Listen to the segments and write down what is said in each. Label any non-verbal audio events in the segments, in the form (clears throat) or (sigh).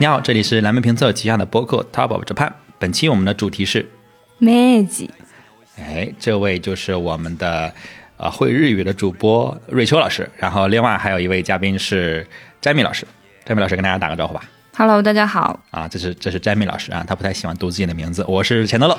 你好，这里是蓝莓评测旗下的播客 Top of Japan。本期我们的主题是 Magic。哎，这位就是我们的呃会日语的主播瑞秋老师，然后另外还有一位嘉宾是詹米老师。詹米老师跟大家打个招呼吧。Hello，大家好。啊，这是这是詹米老师啊，他不太喜欢读自己的名字。我是钱德勒。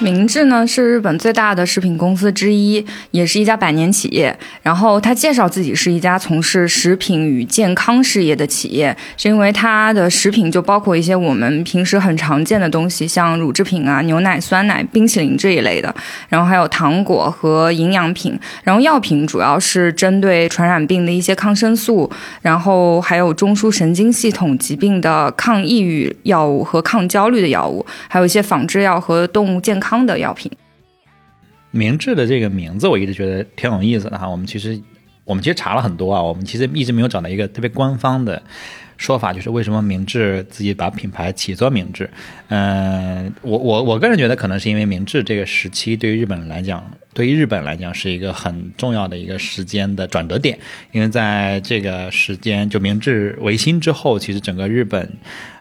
明治呢是日本最大的食品公司之一，也是一家百年企业。然后他介绍自己是一家从事食品与健康事业的企业，是因为它的食品就包括一些我们平时很常见的东西，像乳制品啊、牛奶、酸奶、冰淇淋这一类的，然后还有糖果和营养品。然后药品主要是针对传染病的一些抗生素，然后还有中枢神经系统疾病的抗抑郁药物和抗焦虑的药物，还有一些仿制药和动物健康。方的药品，明治的这个名字我一直觉得挺有意思的哈。我们其实我们其实查了很多啊，我们其实一直没有找到一个特别官方的说法，就是为什么明治自己把品牌起作明治。嗯、我我我个人觉得可能是因为明治这个时期对于日本来讲，对于日本来讲是一个很重要的一个时间的转折点，因为在这个时间就明治维新之后，其实整个日本。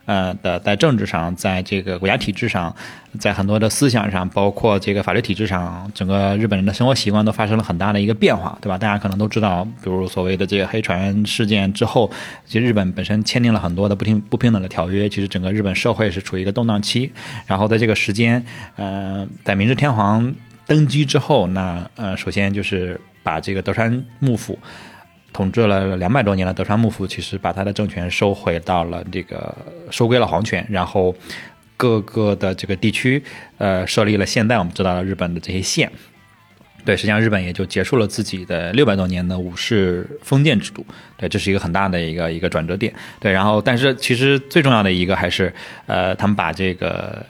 呃的，在政治上，在这个国家体制上，在很多的思想上，包括这个法律体制上，整个日本人的生活习惯都发生了很大的一个变化，对吧？大家可能都知道，比如所谓的这个黑船事件之后，其实日本本身签订了很多的不平不平等的条约，其实整个日本社会是处于一个动荡期。然后在这个时间，呃，在明治天皇登基之后，那呃，首先就是把这个德川幕府。统治了两百多年的德川幕府，其实把他的政权收回到了这个收归了皇权，然后各个的这个地区，呃，设立了现在我们知道的日本的这些县。对，实际上日本也就结束了自己的六百多年的武士封建制度。对，这是一个很大的一个一个转折点。对，然后但是其实最重要的一个还是，呃，他们把这个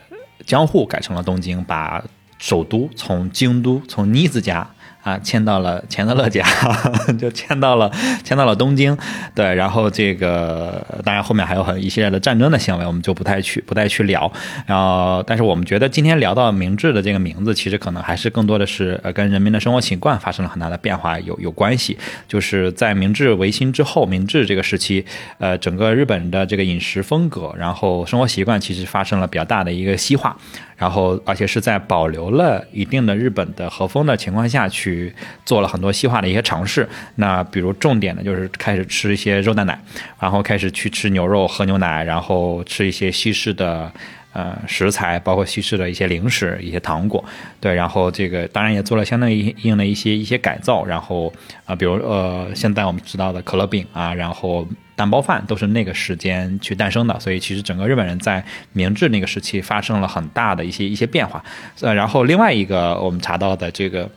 江户改成了东京，把首都从京都从尼子家。啊，迁到了钱德勒家，(laughs) 就迁到了迁到了东京，对，然后这个当然后面还有很一系列的战争的行为，我们就不太去不太去聊。然后，但是我们觉得今天聊到明治的这个名字，其实可能还是更多的是呃跟人民的生活习惯发生了很大的变化有有关系。就是在明治维新之后，明治这个时期，呃，整个日本的这个饮食风格，然后生活习惯其实发生了比较大的一个西化。然后，而且是在保留了一定的日本的和风的情况下去做了很多西化的一些尝试。那比如重点的就是开始吃一些肉蛋奶，然后开始去吃牛肉、喝牛奶，然后吃一些西式的呃食材，包括西式的一些零食、一些糖果。对，然后这个当然也做了相当应的一些一些改造。然后啊、比如呃，现在我们知道的可乐饼啊，然后。蛋包饭都是那个时间去诞生的，所以其实整个日本人在明治那个时期发生了很大的一些一些变化。呃，然后另外一个我们查到的这个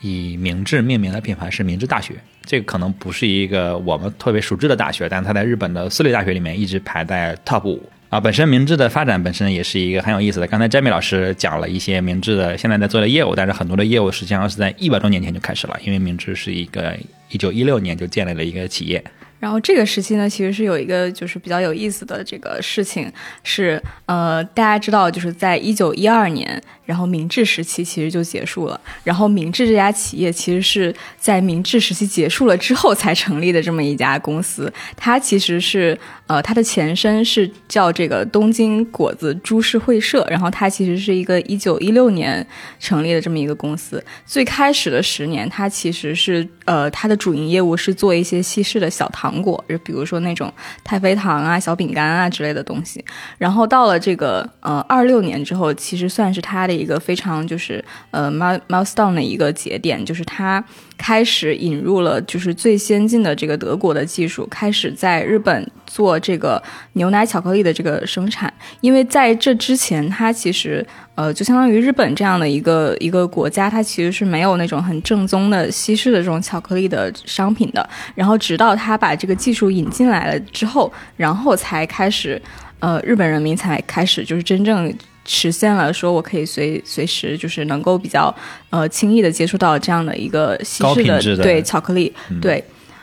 以明治命名的品牌是明治大学，这个可能不是一个我们特别熟知的大学，但它在日本的私立大学里面一直排在 top 五。啊，本身明治的发展本身也是一个很有意思的。刚才詹米老师讲了一些明治的现在在做的业务，但是很多的业务实际上是在一百多年前就开始了，因为明治是一个一九一六年就建立了一个企业。然后这个时期呢，其实是有一个就是比较有意思的这个事情，是呃，大家知道，就是在一九一二年，然后明治时期其实就结束了。然后明治这家企业其实是在明治时期结束了之后才成立的这么一家公司，它其实是呃，它的前身是叫这个东京果子株式会社，然后它其实是一个一九一六年成立的这么一个公司。最开始的十年，它其实是呃，它的主营业务是做一些西式的小糖。糖果，就比如说那种太妃糖啊、小饼干啊之类的东西。然后到了这个呃二六年之后，其实算是他的一个非常就是呃 milestone 的一个节点，就是他开始引入了就是最先进的这个德国的技术，开始在日本做这个牛奶巧克力的这个生产。因为在这之前，它其实呃就相当于日本这样的一个一个国家，它其实是没有那种很正宗的西式的这种巧克力的商品的。然后直到它把这个技术引进来了之后，然后才开始，呃，日本人民才开始就是真正实现了说我可以随随时就是能够比较呃轻易的接触到这样的一个西式的对巧克力，对，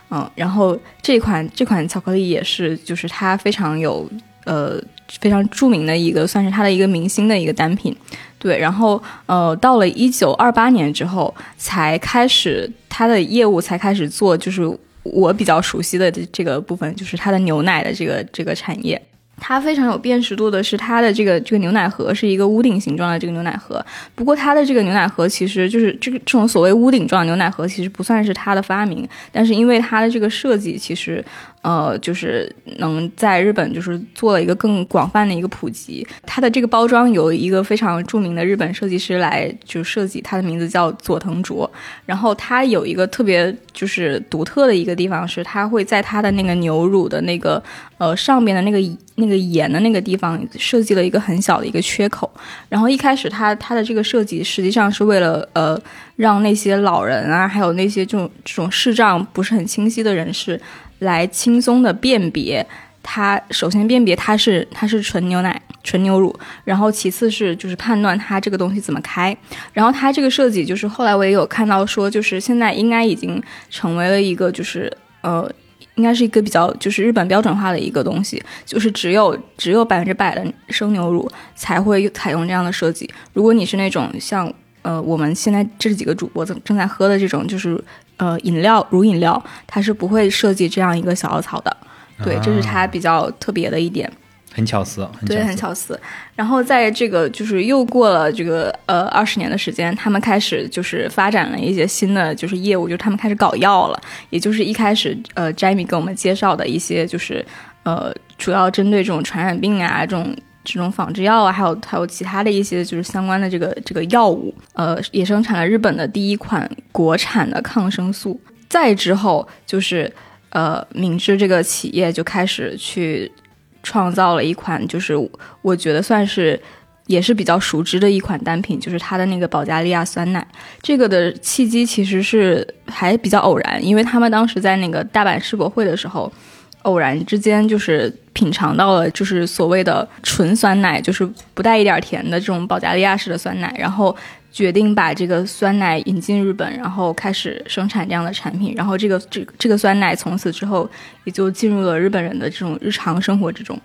嗯，然后这款这款巧克力也是就是它非常有呃非常著名的一个，算是它的一个明星的一个单品。对，然后呃，到了一九二八年之后，才开始它的业务才开始做，就是我比较熟悉的这个部分，就是它的牛奶的这个这个产业。它非常有辨识度的是它的这个这个牛奶盒是一个屋顶形状的这个牛奶盒，不过它的这个牛奶盒其实就是这个这种所谓屋顶状牛奶盒其实不算是它的发明，但是因为它的这个设计其实。呃，就是能在日本就是做了一个更广泛的一个普及。它的这个包装由一个非常著名的日本设计师来就设计，它的名字叫佐藤卓。然后它有一个特别就是独特的一个地方是，它会在它的那个牛乳的那个呃上边的那个那个盐的那个地方设计了一个很小的一个缺口。然后一开始它它的这个设计实际上是为了呃让那些老人啊，还有那些这种这种视障不是很清晰的人士。来轻松的辨别它，首先辨别它是它是纯牛奶、纯牛乳，然后其次是就是判断它这个东西怎么开，然后它这个设计就是后来我也有看到说，就是现在应该已经成为了一个就是呃，应该是一个比较就是日本标准化的一个东西，就是只有只有百分之百的生牛乳才会采用这样的设计。如果你是那种像呃我们现在这几个主播正正在喝的这种就是。呃，饮料乳饮料，它是不会设计这样一个小凹槽的，对，这是它比较特别的一点，很巧思，对，很巧思。然后在这个就是又过了这个呃二十年的时间，他们开始就是发展了一些新的就是业务，就是他们开始搞药了，也就是一开始呃 Jamie 给我们介绍的一些就是呃主要针对这种传染病啊这种。这种仿制药啊，还有还有其他的一些就是相关的这个这个药物，呃，也生产了日本的第一款国产的抗生素。再之后，就是呃，明治这个企业就开始去创造了一款，就是我觉得算是也是比较熟知的一款单品，就是它的那个保加利亚酸奶。这个的契机其实是还比较偶然，因为他们当时在那个大阪世博会的时候。偶然之间，就是品尝到了，就是所谓的纯酸奶，就是不带一点甜的这种保加利亚式的酸奶，然后决定把这个酸奶引进日本，然后开始生产这样的产品，然后这个这这个酸奶从此之后也就进入了日本人的这种日常生活之中。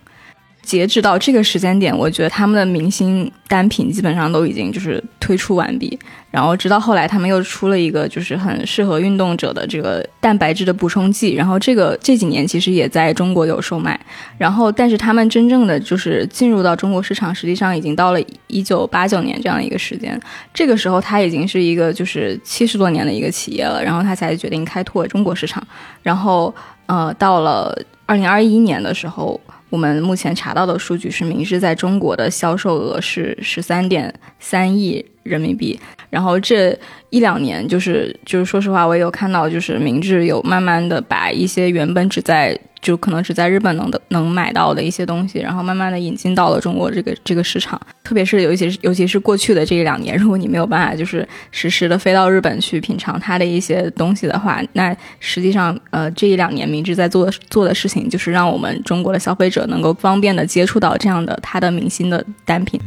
截止到这个时间点，我觉得他们的明星单品基本上都已经就是推出完毕。然后直到后来，他们又出了一个就是很适合运动者的这个蛋白质的补充剂。然后这个这几年其实也在中国有售卖。然后，但是他们真正的就是进入到中国市场，实际上已经到了一九八九年这样一个时间。这个时候，他已经是一个就是七十多年的一个企业了。然后他才决定开拓中国市场。然后，呃，到了二零二一年的时候。我们目前查到的数据是，明治在中国的销售额是十三点三亿人民币。然后这一两年，就是就是说实话，我也有看到，就是明治有慢慢的把一些原本只在就可能只在日本能的能买到的一些东西，然后慢慢的引进到了中国这个这个市场。特别是尤其是尤其是过去的这一两年，如果你没有办法就是实时的飞到日本去品尝它的一些东西的话，那实际上呃这一两年明治在做做的事情，就是让我们中国的消费者能够方便的接触到这样的它的明星的单品。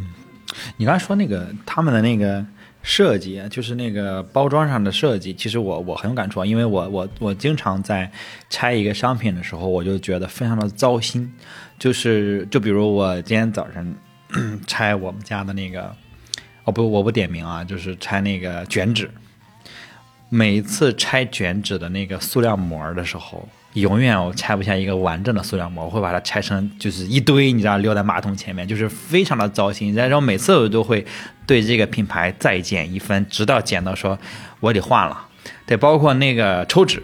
你刚才说那个他们的那个。设计就是那个包装上的设计，其实我我很有感触啊，因为我我我经常在拆一个商品的时候，我就觉得非常的糟心。就是就比如我今天早上 (clears throat) 拆我们家的那个，哦不，我不点名啊，就是拆那个卷纸。每一次拆卷纸的那个塑料膜的时候。永远我拆不下一个完整的塑料膜，我会把它拆成就是一堆，你知道，留在马桶前面，就是非常的糟心。然后每次我都会对这个品牌再减一分，直到减到说我得换了。对，包括那个抽纸，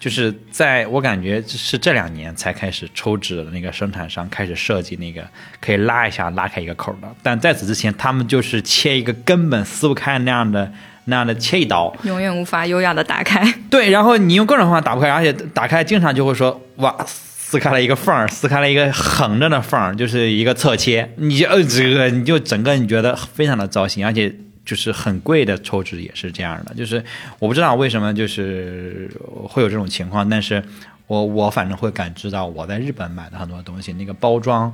就是在我感觉是这两年才开始抽纸的那个生产商开始设计那个可以拉一下拉开一个口的，但在此之前他们就是切一个根本撕不开那样的。那样的切一刀，永远无法优雅的打开。对，然后你用各种方法打不开，而且打开经常就会说哇，撕开了一个缝儿，撕开了一个横着的缝儿，就是一个侧切。你就呃这个你就整个你觉得非常的糟心，而且就是很贵的抽纸也是这样的。就是我不知道为什么就是会有这种情况，但是我我反正会感知到我在日本买的很多东西那个包装。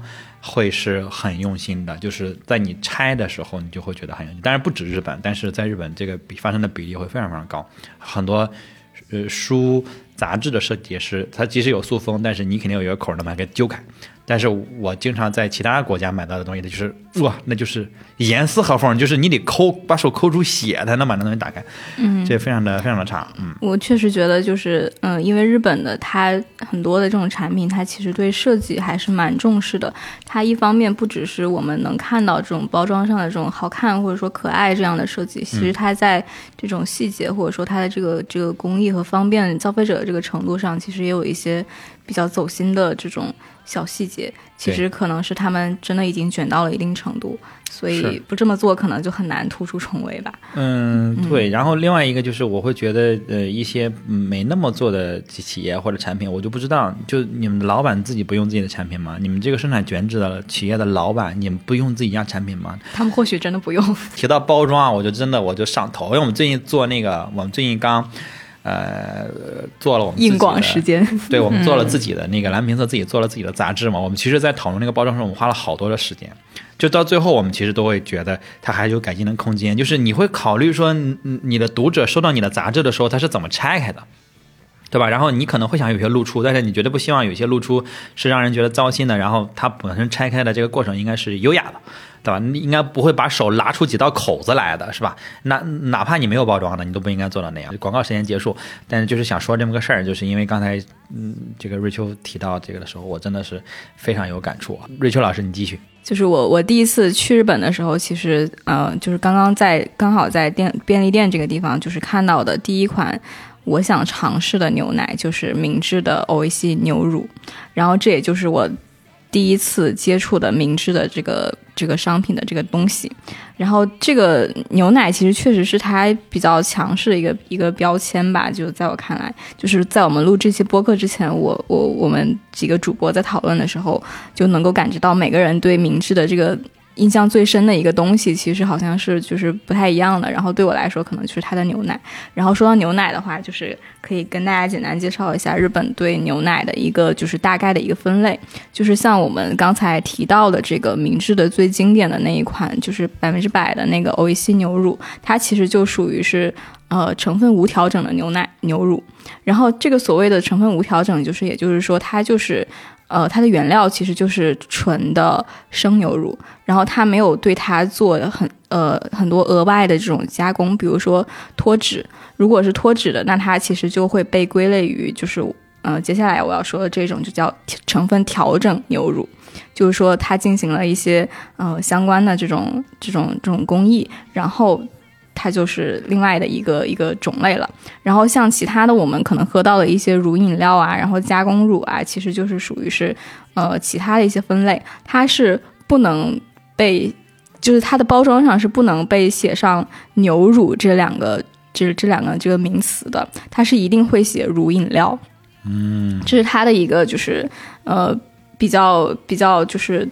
会是很用心的，就是在你拆的时候，你就会觉得很用心。当然不止日本，但是在日本这个比发生的比例会非常非常高。很多呃书杂志的设计师，它即使有塑封，但是你肯定有一个口儿能把它给揪开。但是我经常在其他国家买到的东西，它就是哇，那就是严丝合缝，就是你得抠，把手抠出血才能把那东西打开。嗯，这非常的非常的差。嗯，我确实觉得就是，嗯，因为日本的它很多的这种产品，它其实对设计还是蛮重视的。它一方面不只是我们能看到这种包装上的这种好看或者说可爱这样的设计，其实它在这种细节或者说它的这个这个工艺和方便消费者的这个程度上，其实也有一些比较走心的这种小细节。其实可能是他们真的已经卷到了一定程度，所以不这么做可能就很难突出重围吧。嗯，对。然后另外一个就是，我会觉得，呃，一些没那么做的企企业或者产品，我就不知道，就你们的老板自己不用自己的产品吗？你们这个生产卷纸的企业的老板，你们不用自己家产品吗？他们或许真的不用。提到包装啊，我就真的我就上头，因为我们最近做那个，我们最近刚。呃，做了我们硬广时间，(laughs) 对我们做了自己的那个蓝瓶子，自己做了自己的杂志嘛。我们其实，在讨论那个包装时，我们花了好多的时间。就到最后，我们其实都会觉得它还有改进的空间。就是你会考虑说，你你的读者收到你的杂志的时候，他是怎么拆开的，对吧？然后你可能会想有些露出，但是你绝对不希望有些露出是让人觉得糟心的。然后它本身拆开的这个过程应该是优雅的。对吧？你应该不会把手拉出几道口子来的，是吧？那哪怕你没有包装的，你都不应该做到那样。广告时间结束，但是就是想说这么个事儿，就是因为刚才嗯，这个瑞秋提到这个的时候，我真的是非常有感触啊。瑞秋老师，你继续。就是我我第一次去日本的时候，其实呃，就是刚刚在刚好在店便利店这个地方，就是看到的第一款我想尝试的牛奶，就是明治的 OAC 牛乳，然后这也就是我。第一次接触的明治的这个这个商品的这个东西，然后这个牛奶其实确实是它比较强势的一个一个标签吧，就在我看来，就是在我们录这期播客之前，我我我们几个主播在讨论的时候，就能够感觉到每个人对明治的这个。印象最深的一个东西，其实好像是就是不太一样的。然后对我来说，可能就是它的牛奶。然后说到牛奶的话，就是可以跟大家简单介绍一下日本对牛奶的一个就是大概的一个分类。就是像我们刚才提到的这个明治的最经典的那一款，就是百分之百的那个 OEC 牛乳，它其实就属于是呃成分无调整的牛奶牛乳。然后这个所谓的成分无调整，就是也就是说它就是。呃，它的原料其实就是纯的生牛乳，然后它没有对它做很呃很多额外的这种加工，比如说脱脂。如果是脱脂的，那它其实就会被归类于就是呃接下来我要说的这种就叫成分调整牛乳，就是说它进行了一些呃相关的这种这种这种工艺，然后。它就是另外的一个一个种类了。然后像其他的，我们可能喝到的一些乳饮料啊，然后加工乳啊，其实就是属于是呃其他的一些分类。它是不能被，就是它的包装上是不能被写上牛乳这两个这这两个这个名词的。它是一定会写乳饮料。嗯，这是它的一个就是呃比较比较就是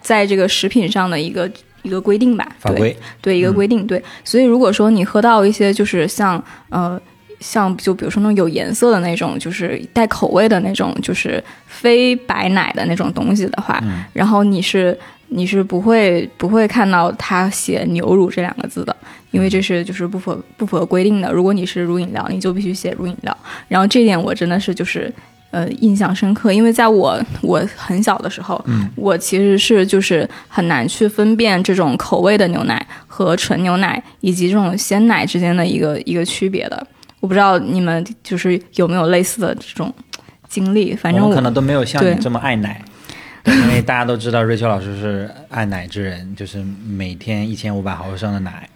在这个食品上的一个。一个规定吧，法规对一个规定对，所以如果说你喝到一些就是像呃像就比如说那种有颜色的那种，就是带口味的那种，就是非白奶的那种东西的话，嗯、然后你是你是不会不会看到它写牛乳这两个字的，因为这是就是不符不符合规定的。如果你是乳饮料，你就必须写乳饮料。然后这点我真的是就是。呃，印象深刻，因为在我我很小的时候，嗯，我其实是就是很难去分辨这种口味的牛奶和纯牛奶以及这种鲜奶之间的一个一个区别的。我不知道你们就是有没有类似的这种经历，反正我可能都没有像你这么爱奶。因为大家都知道瑞秋老师是爱奶之人，就是每天一千五百毫升的奶。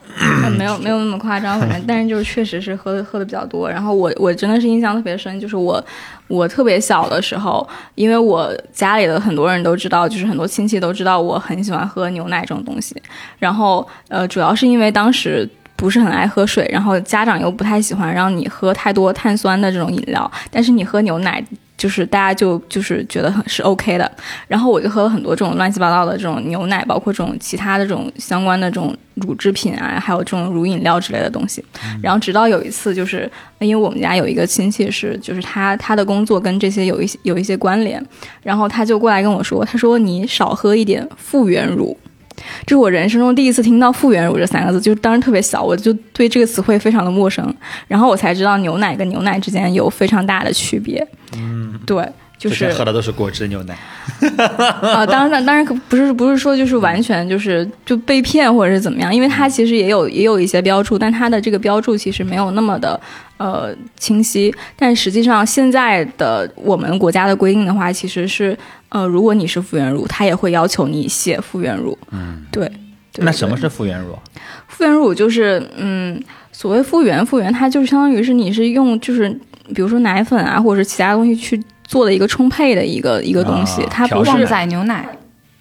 没有没有那么夸张，反正但是就是确实是喝的喝的比较多。然后我我真的是印象特别深，就是我我特别小的时候，因为我家里的很多人都知道，就是很多亲戚都知道我很喜欢喝牛奶这种东西。然后呃，主要是因为当时不是很爱喝水，然后家长又不太喜欢让你喝太多碳酸的这种饮料，但是你喝牛奶。就是大家就就是觉得很是 OK 的，然后我就喝了很多这种乱七八糟的这种牛奶，包括这种其他的这种相关的这种乳制品啊，还有这种乳饮料之类的东西。然后直到有一次，就是因为我们家有一个亲戚是，就是他他的工作跟这些有一些有一些关联，然后他就过来跟我说，他说你少喝一点复原乳。这是我人生中第一次听到复原乳这三个字，就当时特别小，我就对这个词汇非常的陌生。然后我才知道牛奶跟牛奶之间有非常大的区别。嗯，对，就是喝的都是果汁牛奶。(laughs) 啊，当然，当然可不是不是说就是完全就是就被骗或者是怎么样，因为它其实也有也有一些标注，但它的这个标注其实没有那么的呃清晰。但实际上现在的我们国家的规定的话，其实是。呃，如果你是复原乳，它也会要求你写复原乳。嗯，对。那什么是复原乳？复原乳就是，嗯，所谓复原，复原它就是相当于是你是用就是，比如说奶粉啊，或者是其他东西去做的一个充沛的一个一个东西，它不是旺仔牛奶。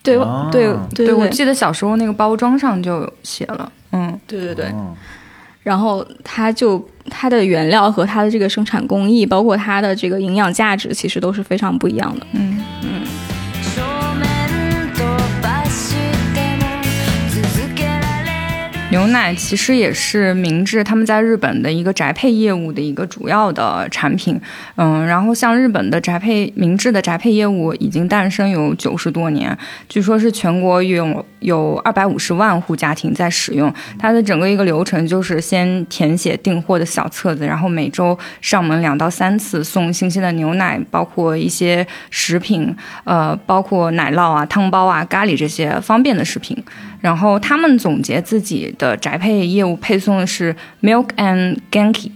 对对对，我记得小时候那个包装上就写了。嗯，对对对。然后它就它的原料和它的这个生产工艺，包括它的这个营养价值，其实都是非常不一样的。嗯嗯。牛奶其实也是明治他们在日本的一个宅配业务的一个主要的产品，嗯，然后像日本的宅配明治的宅配业务已经诞生有九十多年，据说是全国有有二百五十万户家庭在使用。它的整个一个流程就是先填写订货的小册子，然后每周上门两到三次送新鲜的牛奶，包括一些食品，呃，包括奶酪啊、汤包啊、咖喱这些方便的食品。然后他们总结自己的宅配业务配送的是 Milk and Genki，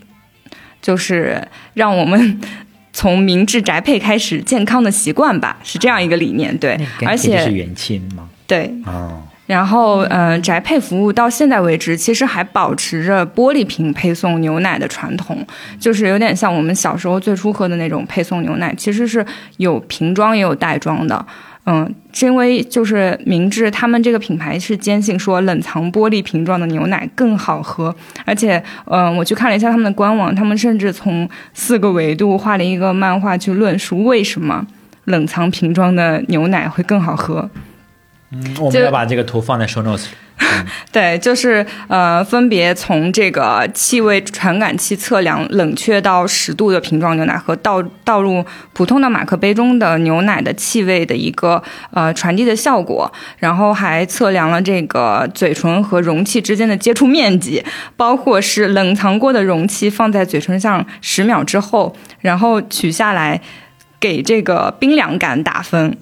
就是让我们 (laughs) 从明治宅配开始健康的习惯吧，是这样一个理念。对，而且是元亲吗？对。哦。然后，嗯，宅配服务到现在为止，其实还保持着玻璃瓶配送牛奶的传统，就是有点像我们小时候最初喝的那种配送牛奶，其实是有瓶装也有袋装的。嗯，是因为就是明治他们这个品牌是坚信说冷藏玻璃瓶装的牛奶更好喝，而且，嗯，我去看了一下他们的官网，他们甚至从四个维度画了一个漫画去论述为什么冷藏瓶装的牛奶会更好喝。嗯，我们要把这个图放在 show notes。(laughs) 对，就是呃，分别从这个气味传感器测量冷却到十度的瓶装牛奶和倒倒入普通的马克杯中的牛奶的气味的一个呃传递的效果，然后还测量了这个嘴唇和容器之间的接触面积，包括是冷藏过的容器放在嘴唇上十秒之后，然后取下来给这个冰凉感打分。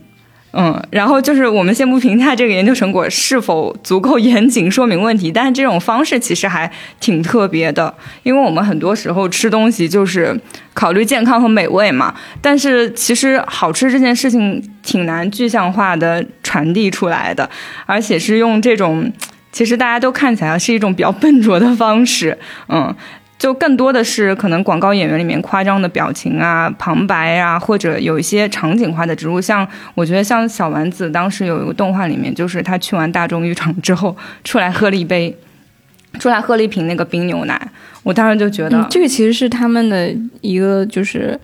嗯，然后就是我们先不评价这个研究成果是否足够严谨说明问题，但是这种方式其实还挺特别的，因为我们很多时候吃东西就是考虑健康和美味嘛，但是其实好吃这件事情挺难具象化的传递出来的，而且是用这种其实大家都看起来是一种比较笨拙的方式，嗯。就更多的是可能广告演员里面夸张的表情啊、旁白啊，或者有一些场景化的植入。像我觉得像小丸子当时有一个动画里面，就是他去完大众浴场之后出来喝了一杯，(laughs) 出来喝了一瓶那个冰牛奶。我当时就觉得这个其实是他们的一个就是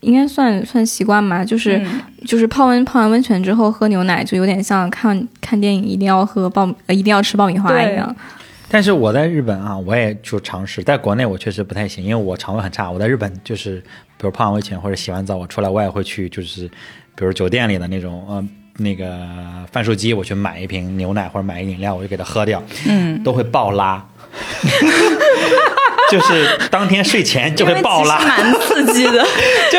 应该算算习惯吧，就是就是泡温泡完温泉之后喝牛奶，就有点像看看电影一定要喝爆呃一定要吃爆米花一样。但是我在日本啊，我也就尝试，在国内我确实不太行，因为我肠胃很差。我在日本就是，比如泡完温泉或者洗完澡，我出来我也会去，就是比如酒店里的那种呃那个贩售机，我去买一瓶牛奶或者买一饮料，我就给它喝掉，嗯，(laughs) 都会爆拉。就是当天睡前就会爆拉，蛮刺激的。(laughs) 就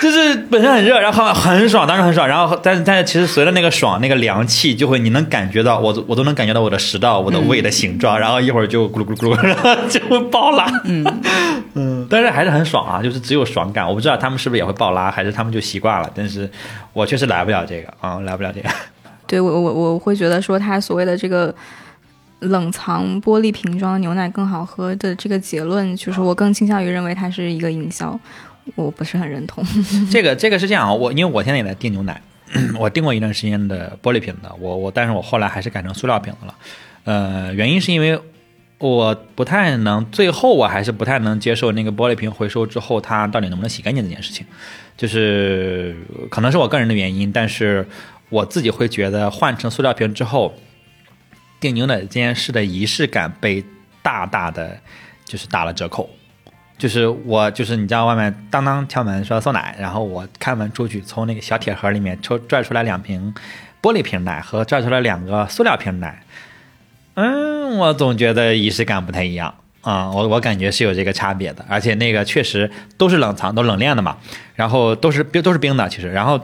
就是本身很热，然后很爽，当时很爽。然后但是但是其实随着那个爽，那个凉气就会，你能感觉到我我都能感觉到我的食道、我的胃的形状。然后一会儿就咕噜咕噜咕噜，(laughs) 然后就会爆拉。嗯嗯，但是还是很爽啊，就是只有爽感。我不知道他们是不是也会爆拉，还是他们就习惯了。但是我确实来不了这个啊，来不了这个。(laughs) 对我我我会觉得说他所谓的这个。冷藏玻璃瓶装牛奶更好喝的这个结论，就是我更倾向于认为它是一个营销，我不是很认同。(laughs) 这个这个是这样啊，我因为我现在也在订牛奶，(coughs) 我订过一段时间的玻璃瓶的，我我但是我后来还是改成塑料瓶的了。呃，原因是因为我不太能，最后我还是不太能接受那个玻璃瓶回收之后它到底能不能洗干净这件事情，就是可能是我个人的原因，但是我自己会觉得换成塑料瓶之后。订牛奶这件事的仪式感被大大的就是打了折扣，就是我就是你知道外面当当敲门说送奶，然后我开门出去从那个小铁盒里面抽拽出来两瓶玻璃瓶奶和拽出来两个塑料瓶奶，嗯，我总觉得仪式感不太一样。啊、我我感觉是有这个差别的，而且那个确实都是冷藏，都冷链的嘛，然后都是冰都是冰的，其实，然后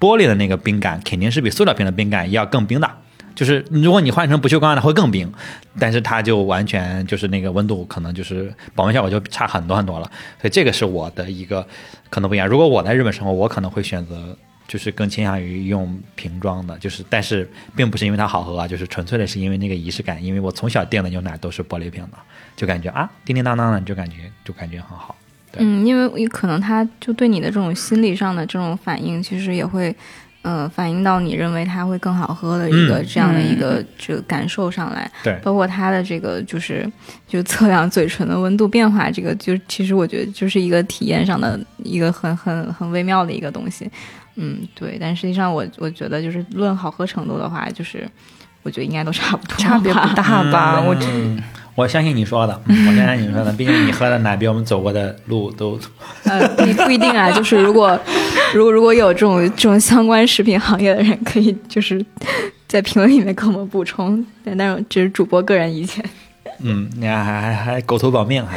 玻璃的那个冰感肯定是比塑料瓶的冰感要更冰的。就是如果你换成不锈钢的会更冰，但是它就完全就是那个温度可能就是保温效果就差很多很多了，所以这个是我的一个可能不一样。如果我在日本生活，我可能会选择就是更倾向于用瓶装的，就是但是并不是因为它好喝啊，就是纯粹的是因为那个仪式感，因为我从小订的牛奶都是玻璃瓶的，就感觉啊叮叮当当的，就感觉就感觉很好。嗯，因为可能他就对你的这种心理上的这种反应，其实也会，呃，反映到你认为它会更好喝的一个、嗯这样的一个这个感受上来。对包括它的这个就是就测量嘴唇的温度变化，这个就其实我觉得就是一个体验上的一个很很很微妙的一个东西。嗯，对。但实际上我我觉得就是论好喝程度的话，就是我觉得应该都差不多，差别不大吧？我这嗯我相信你说的，嗯我相信你说的，毕竟你喝的奶比我们走过的路都 (laughs) 呃，不一不一定啊，就是如果如果如果有这种这种相关食品行业的人，可以就是在评论里面给我们补充。但但是这是主播个人意见，嗯，你看还还还狗头保命还。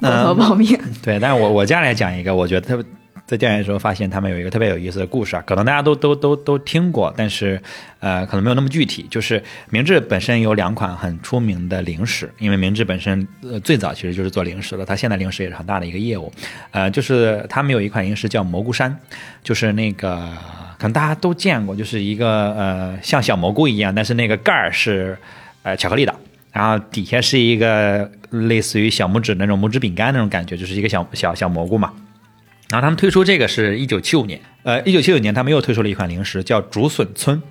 狗头保命。对，但是我我接下来讲一个，我觉得特别在调研的时候发现他们有一个特别有意思的故事啊，可能大家都都都都听过，但是呃可能没有那么具体。就是明治本身有两款很出名的零食，因为明治本身呃最早其实就是做零食的，它现在零食也是很大的一个业务。呃，就是他们有一款零食叫蘑菇山，就是那个可能大家都见过，就是一个呃像小蘑菇一样，但是那个盖儿是呃巧克力的。然后底下是一个类似于小拇指那种拇指饼干那种感觉，就是一个小小小蘑菇嘛。然后他们推出这个是一九七五年，呃，一九七九年他们又推出了一款零食，叫竹笋村，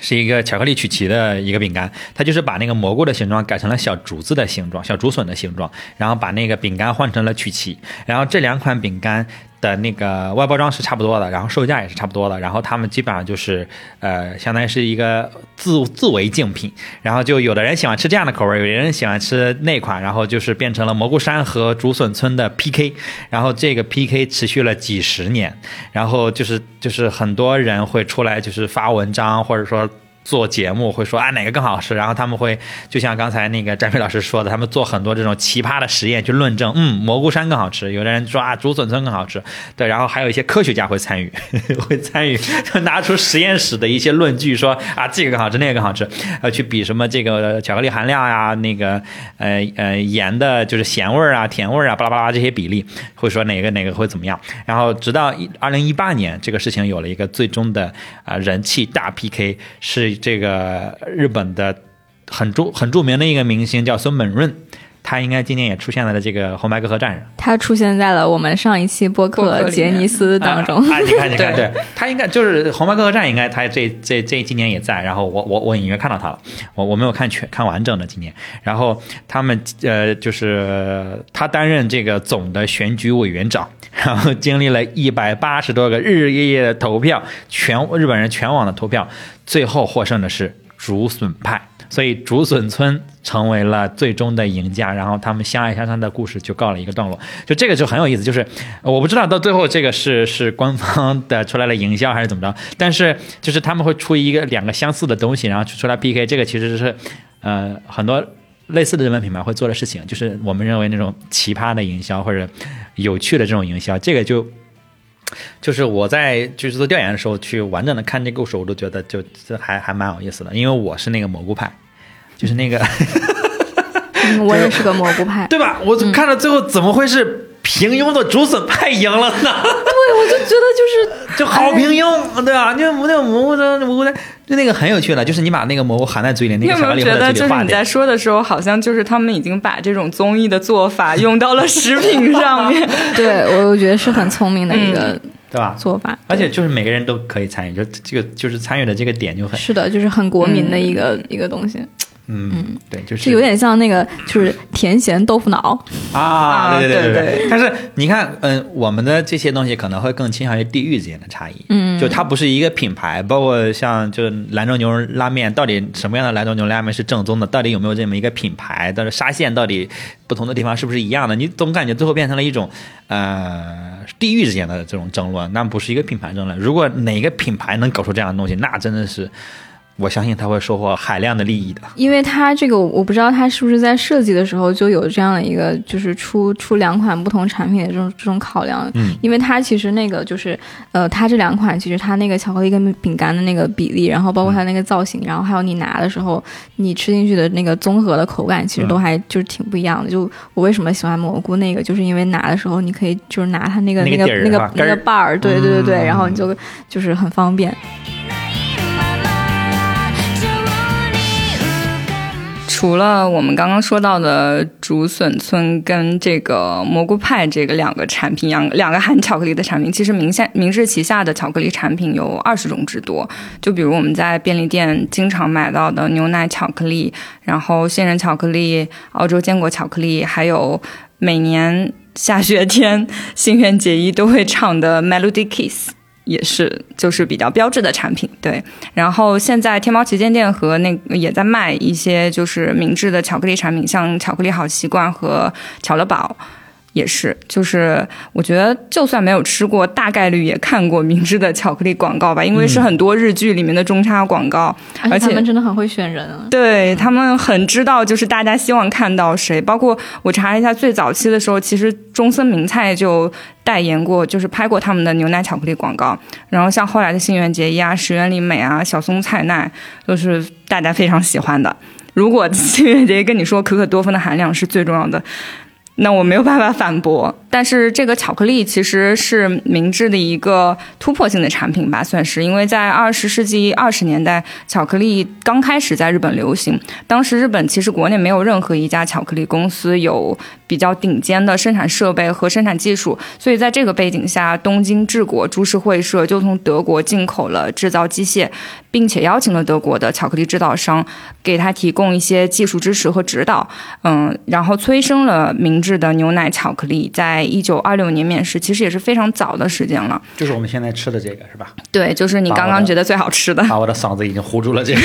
是一个巧克力曲奇的一个饼干，它就是把那个蘑菇的形状改成了小竹子的形状，小竹笋的形状，然后把那个饼干换成了曲奇，然后这两款饼干的那个外包装是差不多的，然后售价也是差不多的，然后他们基本上就是呃，相当于是一个自自为竞品，然后就有的人喜欢吃这样的口味，有的人喜欢吃那款，然后就是变成了蘑菇山和竹笋村的 PK，然后这个 PK 持续了几十年，然后就是就是很多人会出来就是发文章或者说。做节目会说啊哪个更好吃，然后他们会就像刚才那个詹飞老师说的，他们做很多这种奇葩的实验去论证，嗯，蘑菇山更好吃，有的人说啊竹笋村更好吃，对，然后还有一些科学家会参与，(laughs) 会参与就拿出实验室的一些论据说啊这个更好吃，那个更好吃，呃去比什么这个巧克力含量呀，那个呃呃盐的就是咸味啊、甜味啊，巴拉巴拉这些比例，会说哪个哪个会怎么样，然后直到二零一八年这个事情有了一个最终的啊、人气大 PK 是。这个日本的很著很著名的一个明星叫孙本润，他应该今年也出现在了这个红白歌合战上。他出现在了我们上一期播播客杰尼斯当中。啊，啊你看，你看，(laughs) 对对他应该就是红白歌合战，应该他这这这今年也在。然后我我我隐约看到他了，我我没有看全看完整的今年。然后他们呃，就是他担任这个总的选举委员长，然后经历了一百八十多个日日夜夜的投票，全日本人全网的投票，最后获胜的是竹笋派。所以竹笋村成为了最终的赢家，然后他们相爱相杀的故事就告了一个段落。就这个就很有意思，就是我不知道到最后这个是是官方的出来了营销还是怎么着，但是就是他们会出一个两个相似的东西，然后出来 PK，这个其实是呃很多类似的日本品牌会做的事情，就是我们认为那种奇葩的营销或者有趣的这种营销，这个就。就是我在就是做调研的时候去完整的看这个故事，我都觉得就这还还蛮有意思的，因为我是那个蘑菇派，就是那个嗯我也是个蘑菇派，(laughs) 对吧？我看到最后怎么会是平庸的竹笋派赢了呢？(laughs) 对，我就觉得就是 (laughs) 就好平庸，对啊？就那个蘑菇的蘑菇的，就那个很有趣的，就是你把那个蘑菇含在嘴里，那你有没个巧克力会有觉得，在嘴里化掉就是你在。说的时候，好像就是他们已经把这种综艺的做法用到了食品上面？(laughs) 对我我觉得是很聪明的一个对吧？做法，而且就是每个人都可以参与，就这个就是参与的这个点就很是的，就是很国民的一个、一个东西。嗯，对，就是就有点像那个就是甜咸豆腐脑。啊，对对对对对。但是你看，嗯，我们的这些东西可能会更倾向于地域之间的差异。嗯就它不是一个品牌，包括像就是兰州牛肉拉面，到底什么样的兰州牛肉拉面是正宗的？到底有没有这么一个品牌？但是沙县到底不同的地方是不是一样的？你总感觉最后变成了一种呃地域之间的这种争论，那不是一个品牌争论。如果哪个品牌能搞出这样的东西，那真的是。我相信他会收获海量的利益的。因为它这个我不知道它是不是在设计的时候就有这样的一个，就是出出两款不同产品的这种这种考量。嗯，因为它其实那个就是，呃，它这两款其实它那个巧克力跟饼干的那个比例，然后包括它那个造型，然后还有你拿的时候你吃进去的那个综合的口感，其实都还就是挺不一样的。就我为什么喜欢蘑菇那个，就是因为拿的时候你可以就是拿它那个那个那个那个把儿，对对对对，嗯然后你就就是很方便。除了我们刚刚说到的竹笋村跟这个蘑菇派这个两个产品，两两个含巧克力的产品，其实明下明治旗下的巧克力产品有二十种之多。就比如我们在便利店经常买到的牛奶巧克力，然后杏仁巧克力、澳洲坚果巧克力，还有每年下雪天新垣结衣都会唱的 Melody Kiss。也是，就是比较标志的产品，对。然后现在天猫旗舰店和那也在卖一些就是明治的巧克力产品，像巧克力好习惯和巧乐宝。也是，就是我觉得，就算没有吃过，大概率也看过明治的巧克力广告吧，因为是很多日剧里面的中插广告，而而且他们真的很会选人啊。对他们很知道，就是大家希望看到谁。包括我查了一下，最早期的时候，其实中森明菜就代言过，就是拍过他们的牛奶巧克力广告。然后像后来的新垣结衣啊、石原里美啊、小松菜奈，都是大家非常喜欢的。如果新垣结衣跟你说可可多酚的含量是最重要的，那我没有办法反驳。但是这个巧克力其实是明治的一个突破性的产品吧，算是，因为在二十世纪二十年代，巧克力刚开始在日本流行，当时日本其实国内没有任何一家巧克力公司有比较顶尖的生产设备和生产技术，所以在这个背景下，东京治国株式会社就从德国进口了制造机械，并且邀请了德国的巧克力制造商给他提供一些技术支持和指导，嗯，然后催生了明治的牛奶巧克力，在一九二六年面世，其实也是非常早的时间了。就是我们现在吃的这个是吧？对，就是你刚刚觉得最好吃的。把我的嗓子已经糊住了。这个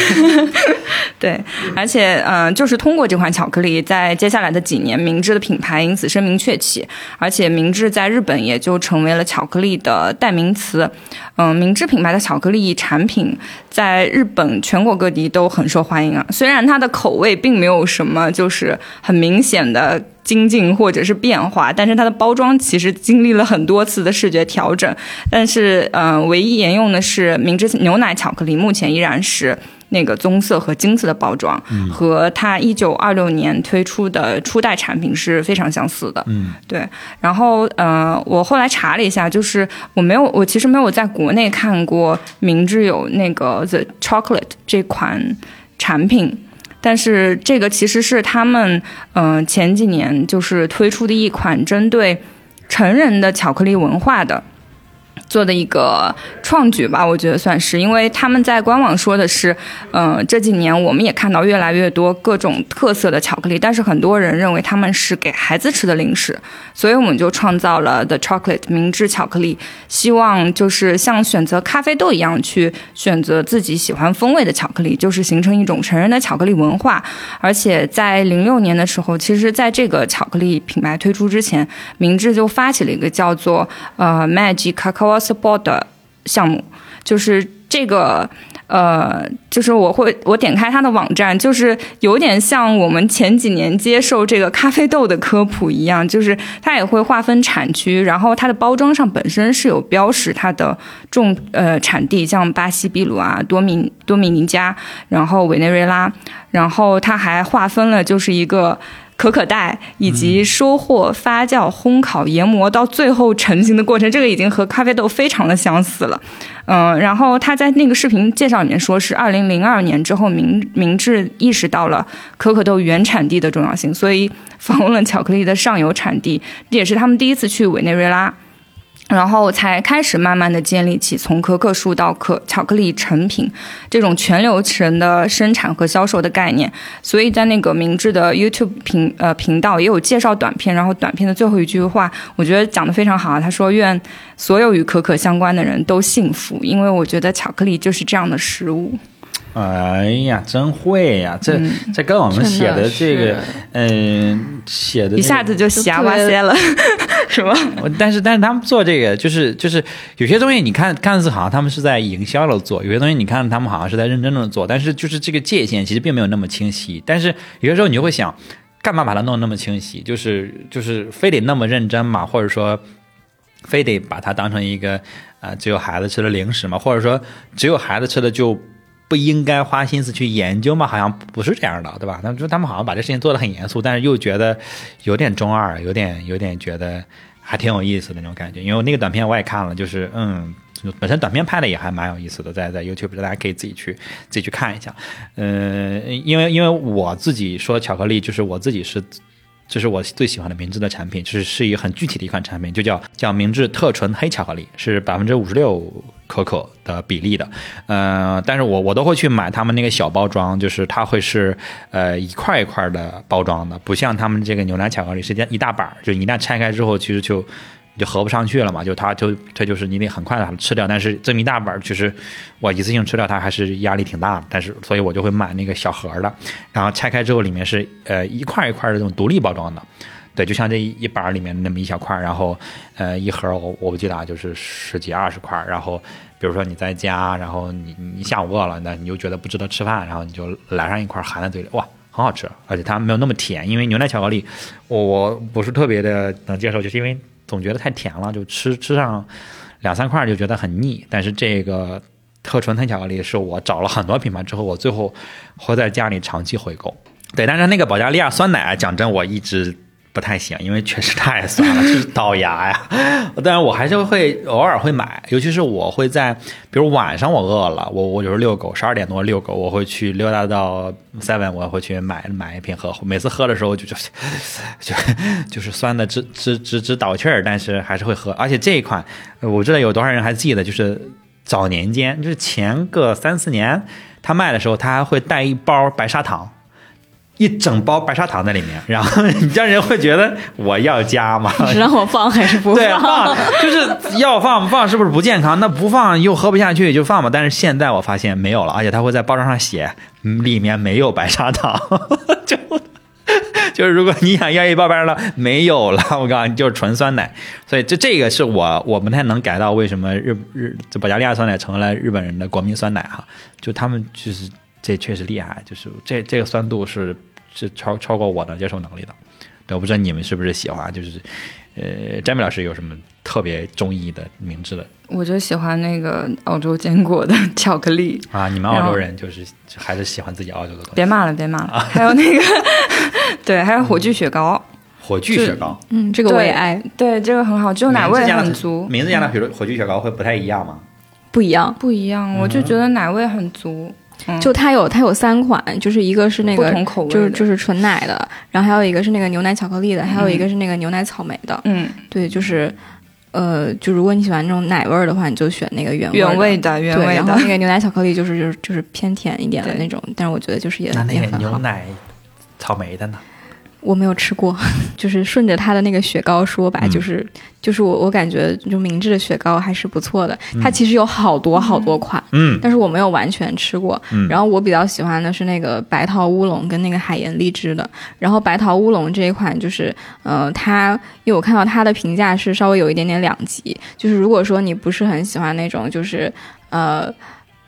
对，而且嗯、就是通过这款巧克力，在接下来的几年，明治的品牌因此声名鹊起，而且明治在日本也就成为了巧克力的代名词。嗯、明治品牌的巧克力产品在日本全国各地都很受欢迎啊。虽然它的口味并没有什么就是很明显的。精进或者是变化，但是它的包装其实经历了很多次的视觉调整，但是嗯、唯一沿用的是明治牛奶巧克力，目前依然是那个棕色和金色的包装，和它一九二六年推出的初代产品是非常相似的。嗯，对。然后呃，我后来查了一下，就是我没有，我其实没有在国内看过明治有那个 The Chocolate 这款产品。但是这个其实是他们嗯、呃前几年就是推出的一款针对成人的巧克力文化的做的一个创举吧，我觉得算是，因为他们在官网说的是，嗯、这几年我们也看到越来越多各种特色的巧克力，但是很多人认为他们是给孩子吃的零食，所以我们就创造了 The Chocolate 明治巧克力，希望就是像选择咖啡豆一样去选择自己喜欢风味的巧克力，就是形成一种成人的巧克力文化。而且在零六年的时候，其实在这个巧克力品牌推出之前，明治就发起了一个叫做呃 Magic Cacao Support 的项目，就是这个。呃，就是我会我点开它的网站，就是有点像我们前几年接受这个咖啡豆的科普一样，就是它也会划分产区，然后它的包装上本身是有标识它的种呃产地，像巴西秘鲁啊、多米多米尼加，然后委内瑞拉，然后它还划分了就是一个。可可带以及收获、发酵、烘烤、研磨到最后成型的过程，这个已经和咖啡豆非常的相似了。嗯，然后他在那个视频介绍里面说是二零零二年之后明明治意识到了可可豆原产地的重要性，所以访问了巧克力的上游产地，这也是他们第一次去委内瑞拉。然后才开始慢慢的建立起从可可树到可巧克力成品这种全流程的生产和销售的概念。所以在那个明治的 YouTube 频呃频道也有介绍短片，然后短片的最后一句话，我觉得讲的非常好啊。他说：“愿所有与可可相关的人都幸福，因为我觉得巧克力就是这样的食物。”哎呀，真会呀！这这跟我们写的这个，嗯，写的一下子就瞎哇塞了，(laughs) 是吗？但是但是他们做这个，就是就是有些东西，你看看似好像他们是在营销的做，有些东西你看他们好像是在认真的做，但是就是这个界限其实并没有那么清晰。但是有些时候你就会想，干嘛把它弄那么清晰？就是就是非得那么认真嘛？或者说非得把它当成一个啊只有孩子吃的零食嘛？或者说只有孩子吃的就？不应该花心思去研究吗？好像不是这样的，对吧？那就他们好像把这事情做得很严肃，但是又觉得有点中二，有点有点觉得还挺有意思的那种感觉。因为那个短片我也看了，就是嗯，本身短片拍的也还蛮有意思的，在在 YouTube 大家可以自己去自己去看一下。嗯，因为因为我自己说巧克力，就是我自己是。这是我最喜欢的明治的产品，是是一个很具体的一款产品，就叫叫明治特纯黑巧克力，是百分之五十六可可的比例的，呃，但是我我都会去买他们那个小包装，就是它会是呃一块一块的包装的，不像他们这个牛奶巧克力是一大板，就一旦拆开之后，其实就。就合不上去了嘛，就它就它就是你得很快的吃掉，但是这么一大本，其实我一次性吃掉它还是压力挺大的，但是所以我就会买那个小盒的，然后拆开之后里面是呃一块一块的这种独立包装的，对，就像这一板里面那么一小块，然后呃一盒我我不记得啊，就是十几二十块，然后比如说你在家，然后你你下午饿了，那你就觉得不值得吃饭，然后你就来上一块含在嘴里，哇，很好吃，而且它没有那么甜，因为牛奶巧克力我我不是特别的能接受，就是因为。总觉得太甜了，就吃吃上两三块就觉得很腻。但是这个特纯黑巧克力是我找了很多品牌之后，我最后会在家里长期回购。对，但是那个保加利亚酸奶，讲真，我一直。不太行，因为确实太酸了，(laughs) 就是倒牙呀。但是我还是会偶尔会买，尤其是我会在，比如晚上我饿了，我我就是遛狗，十二点多遛狗，我会去溜达到 seven，我会去买买一瓶喝。每次喝的时候就 (laughs) 就就就是酸的直直直直倒气儿，但是还是会喝。而且这一款，我知道有多少人还记得，就是早年间，就是前个三四年他卖的时候，他还会带一包白砂糖。一整包白砂糖在里面，然后你家人会觉得我要加吗？(laughs) 是让我放还是不放？对，放就是要放不放是不是不健康？那不放又喝不下去就放吧。但是现在我发现没有了，而且他会在包装上写里面没有白砂糖，(laughs) 就就是如果你想要一包白砂糖没有了，我告诉你就是纯酸奶。所以这这个是我我不太能改到为什么日日这保加利亚酸奶成了日本人的国民酸奶哈，就他们就是这确实厉害，就是这这个酸度是。是超超过我的接受能力的，对，我不知道你们是不是喜欢，就是，呃，詹米老师有什么特别中意的明智的？我就喜欢那个澳洲坚果的巧克力啊，你们澳洲人就是还是喜欢自己澳洲的东西。别骂了，别骂了。还有那个，(laughs) 对，还有火炬雪糕，火炬雪糕，嗯，这个我也爱，对，这个很好，就奶味很足。名字加的，比如火炬雪糕会不太一样吗？不一样，不一样，我就觉得奶味很足。就它有它有三款，就是一个是那个口味，就是就是纯奶的，然后还有一个是那个牛奶巧克力的，还有一个是那个牛奶草莓的。嗯，对，就是呃，就如果你喜欢那种奶味儿的话，你就选那个原原味的原味的。然后那个牛奶巧克力就是就是就是偏甜一点的那种，但是我觉得就是也那那个牛奶草莓的呢？我没有吃过，(laughs) 就是顺着它的那个雪糕说吧，就是就是我我感觉就明治的雪糕还是不错的，它其实有好多好多款，嗯，但是我没有完全吃过，嗯，然后我比较喜欢的是那个白桃乌龙跟那个海盐荔枝的，然后白桃乌龙这一款就是，呃，它因为我看到它的评价是稍微有一点点两极，就是如果说你不是很喜欢那种就是呃。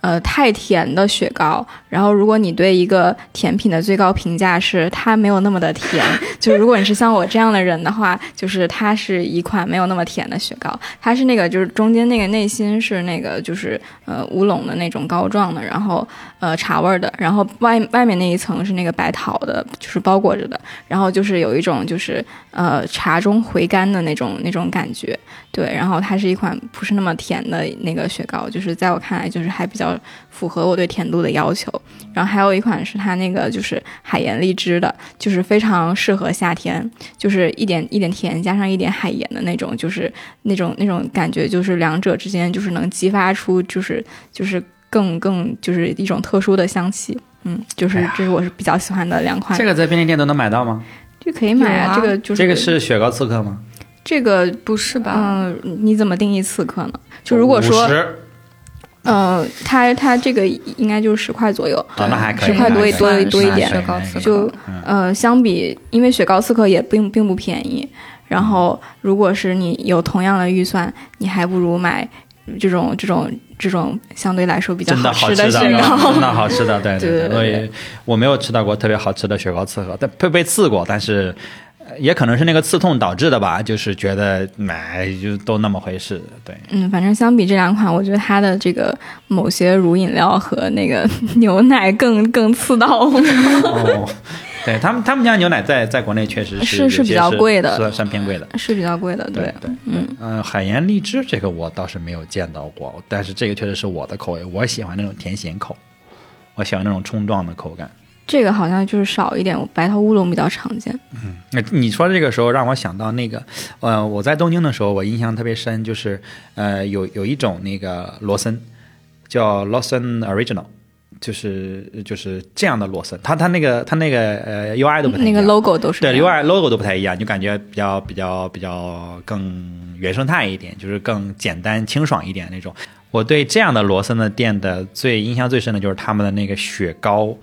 呃，太甜的雪糕。然后，如果你对一个甜品的最高评价是它没有那么的甜，(laughs) 就如果你是像我这样的人的话，就是它是一款没有那么甜的雪糕。它是那个，就是中间那个内心是那个，就是呃乌龙的那种膏状的，然后呃茶味的，然后外外面那一层是那个白桃的，就是包裹着的，然后就是有一种就是呃茶中回甘的那种那种感觉。对，然后它是一款不是那么甜的那个雪糕，就是在我看来就是还比较。较符合我对甜度的要求。然后还有一款是它那个就是海盐荔枝的，就是非常适合夏天，就是一点一点甜加上一点海盐的那种，就是那种那种感觉，就是两者之间就是能激发出就是就是更更就是一种特殊的香气。嗯，就是这是我是比较喜欢的两款。这个在便利店都能买到吗？这可以买啊这个就是这个是雪糕刺客吗？这个不是吧？嗯、你怎么定义刺客呢？就如果说，50嗯，它它这个应该就是十块左右，哦，那还可以，10块多一多一多一点就嗯呃，相比因为雪糕刺客也并并不便宜，然后如果是你有同样的预算，你还不如买这种这种这种相对来说比较好吃吃的，雪糕。真的好吃的，对对对对我也我没有吃到过特别好吃的雪糕刺客，但被被刺过，但是呃也可能是那个刺痛导致的吧，就是觉得买就都那么回事，对。嗯，反正相比这两款，我觉得它的这个某些乳饮料和那个 (laughs) 牛奶更更刺到我。哦，对他们他们家牛奶在在国内确实有些是是比较贵的算算偏贵的。是比较贵的，对对，嗯，嗯，海盐荔枝这个我倒是没有见到过，但是这个确实是我的口味，我喜欢那种甜咸口，我喜欢那种冲撞的口感。这个好像就是少一点，白桃乌龙比较常见。嗯那你说这个时候让我想到那个，呃，我在东京的时候，我印象特别深，就是呃，有有一种那个罗森叫 Lawson Original，就是就是这样的罗森，它它那个它那个呃 UI 都不太一那个 logo 都是对 UI logo 都不太一样，就感觉比较比较比较更原生态一点，就是更简单清爽一点那种。我对这样的罗森的店的最印象最深的就是他们的那个雪糕，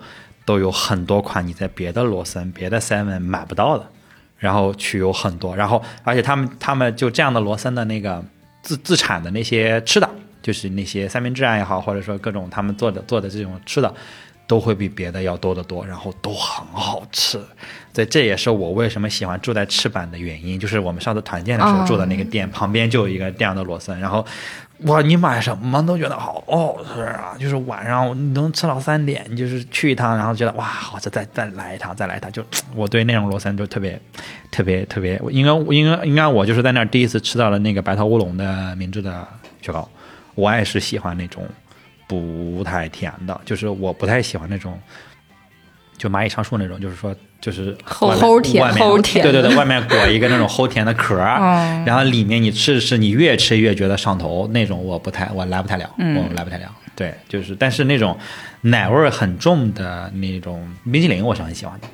都有很多款你在别的罗森、别的 Seven 买不到的，然后去有很多，然后而且他们他们就这样的罗森的那个自自产的那些吃的，就是那些三明治啊也好，或者说各种他们做的做的这种吃的，都会比别的要多得多，然后都很好吃。对，这也是我为什么喜欢住在赤坂的原因，就是我们上次团建的时候住的那个店、旁边就有一个这样的罗森，然后哇，你买什么都觉得好好吃啊！就是晚上你能吃到三点，你就是去一趟，然后觉得哇，好吃，再再来一趟，再来一趟。就我对那种罗森就特别特别特别，应该应该应该我就是在那儿第一次吃到了那个白桃乌龙的明治的雪糕，我也是喜欢那种不太甜的，就是我不太喜欢那种。就蚂蚁上树那种，就是说，就是齁齁甜齁甜对对对，外面裹一个那种齁甜的壳 (laughs) 然后里面你吃吃你越吃越觉得上头那种，我不太我来不太了，嗯我来不太了。对，就是但是那种奶味儿很重的那种冰淇淋，我是很喜欢的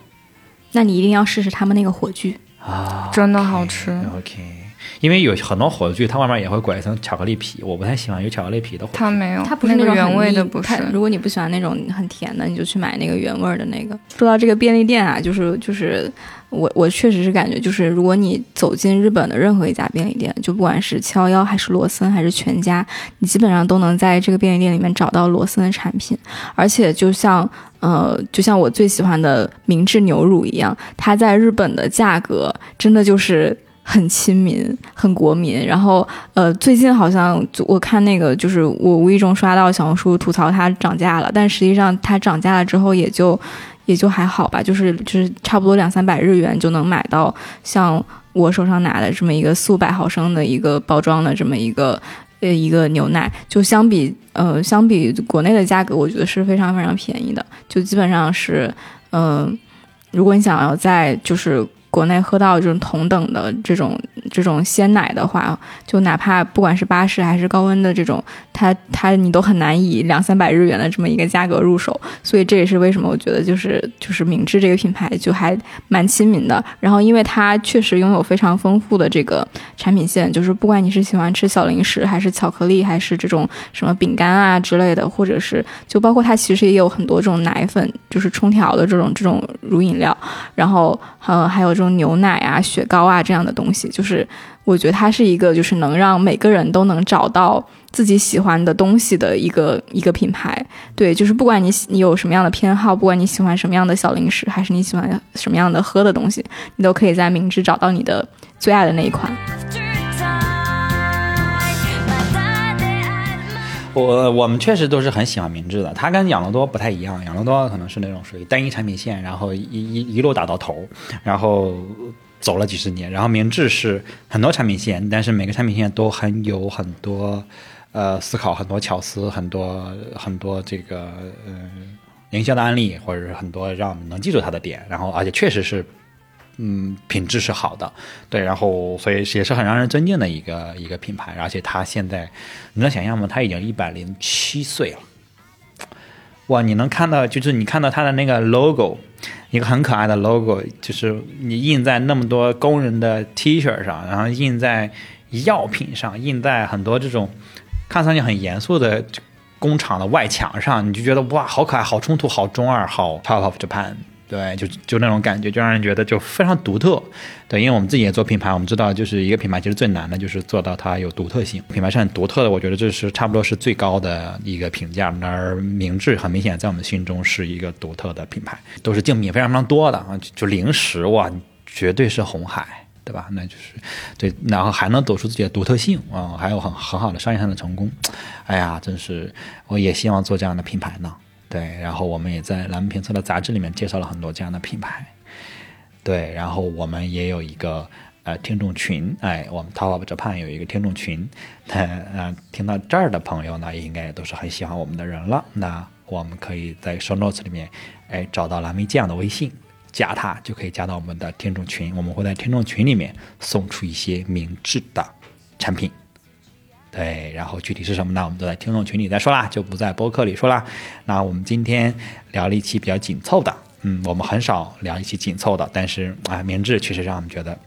那你一定要试试他们那个火炬。啊，真的好吃。OK，因为有很多火炬，它外面也会裹一层巧克力皮，我不太喜欢有巧克力皮的火炬。它没有，它不是那种原味的，不是它。如果你不喜欢那种很甜的，你就去买那个原味儿的那个。说到这个便利店啊，就是就是我我确实是感觉，就是如果你走进日本的任何一家便利店，就不管是七幺幺还是罗森还是全家，你基本上都能在这个便利店里面找到罗森的产品，而且就像。呃，就像我最喜欢的明治牛乳一样，它在日本的价格真的就是很亲民、很国民。然后，呃，最近好像就我看那个，就是我无意中刷到小红书吐槽它涨价了，但实际上它涨价了之后也就也就还好吧，就是就是差不多两三百日元就能买到像我手上拿的这么一个四五百毫升的一个包装的这么一个呃一个牛奶，就相比呃相比国内的价格，我觉得是非常非常便宜的，就基本上是嗯、如果你想要在就是国内喝到这种同等的这种这种鲜奶的话，就哪怕不管是巴氏还是高温的这种，它它你都很难以两三百日元的这么一个价格入手，所以这也是为什么我觉得就是就是明治这个品牌就还蛮亲民的。然后因为它确实拥有非常丰富的这个产品线，就是不管你是喜欢吃小零食，还是巧克力，还是这种什么饼干啊之类的，或者是就包括它其实也有很多这种奶粉，就是冲调的这种这种乳饮料，然后呃还有这种牛奶啊、雪糕啊这样的东西，就是我觉得它是一个就是能让每个人都能找到自己喜欢的东西的一个一个品牌。对，就是不管你喜你有什么样的偏好，不管你喜欢什么样的小零食，还是你喜欢什么样的喝的东西，你都可以在明治找到你的最爱的那一款。我我们确实都是很喜欢明治的，它跟养乐多不太一样，养乐多可能是那种属于单一产品线，然后一一一路打到头，然后走了几十年，然后明治是很多产品线，但是每个产品线都很有很多呃思考很多巧思，很多很多这个嗯营销的案例，或者是很多让我们能记住它的点，然后而且确实是。嗯，品质是好的，对，然后所以也是很让人尊敬的一个一个品牌，而且它现在，你能想象吗？它已经一百零七岁了，哇！你能看到，就是你看到它的那个 logo，一个很可爱的 logo，就是你印在那么多工人的 T 恤上，然后印在药品上，印在很多这种看上去很严肃的工厂的外墙上，你就觉得哇，好可爱，好冲突，好中二，好 Top of Japan。对，就就那种感觉，就让人觉得就非常独特。对，因为我们自己也做品牌，我们知道，就是一个品牌其实最难的就是做到它有独特性。品牌是很独特的，我觉得这是差不多是最高的一个评价。而明治很明显在我们心中是一个独特的品牌，都是竞品非常非常多的啊，就零食哇，绝对是红海，对吧？那就是对，然后还能走出自己的独特性啊，还有很很好的商业上的成功。哎呀，真是，我也希望做这样的品牌呢。对，然后我们也在蓝评测的杂志里面介绍了很多这样的品牌。对，然后我们也有一个呃听众群，哎，我们淘宝 Japan 有一个听众群，呃，听到这儿的朋友呢，应该也都是很喜欢我们的人了。那我们可以在 Show Notes 里面，哎，找到蓝莓酱的微信，加他就可以加到我们的听众群。我们会在听众群里面送出一些明智的产品。对，然后具体是什么呢？我们都在听众群里再说啦，就不在播客里说啦。那我们今天聊了一期比较紧凑的，嗯，我们很少聊一期紧凑的，但是啊，明治确实让我们觉得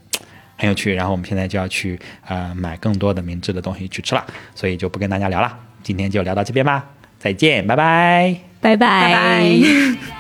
很有趣。然后我们现在就要去呃买更多的明治的东西去吃了，所以就不跟大家聊了。今天就聊到这边吧，再见，拜拜，拜拜。